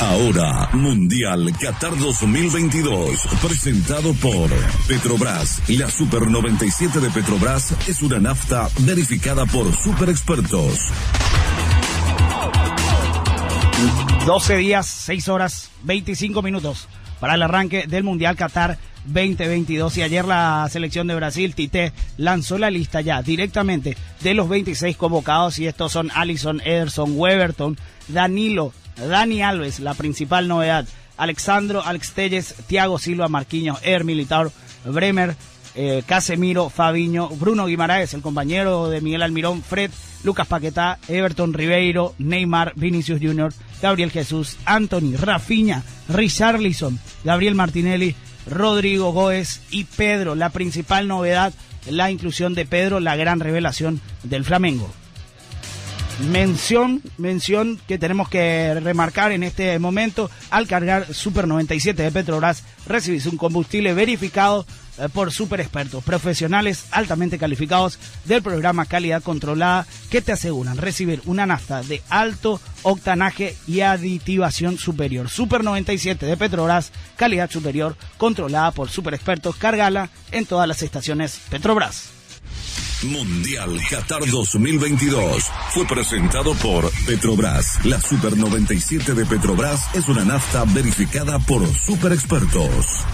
Ahora, Mundial Qatar 2022, presentado por Petrobras. La Super 97 de Petrobras es una nafta verificada por super expertos. 12 días, 6 horas, 25 minutos para el arranque del Mundial Qatar 2022. Y ayer la selección de Brasil, Tite, lanzó la lista ya directamente de los 26 convocados. Y estos son Alison, Ederson, Weberton, Danilo, Dani Alves, la principal novedad. Alexandro, Alex Telles, Thiago Silva, Marquinhos, Er Militar, Bremer, eh, Casemiro, Fabiño, Bruno Guimaraes, el compañero de Miguel Almirón, Fred, Lucas Paquetá, Everton Ribeiro, Neymar, Vinicius Jr., Gabriel Jesús, Anthony, Rafinha, Richarlison, Gabriel Martinelli, Rodrigo Goes y Pedro. La principal novedad, la inclusión de Pedro, la gran revelación del Flamengo. Mención, mención que tenemos que remarcar en este momento, al cargar Super 97 de Petrobras, recibís un combustible verificado eh, por super expertos, profesionales altamente calificados del programa Calidad Controlada que te aseguran recibir una nafta de alto octanaje y aditivación superior. Super 97 de Petrobras, calidad superior, controlada por super expertos. Cargala en todas las estaciones Petrobras. Mundial Qatar 2022 fue presentado por Petrobras. La Super 97 de Petrobras es una nafta verificada por super expertos.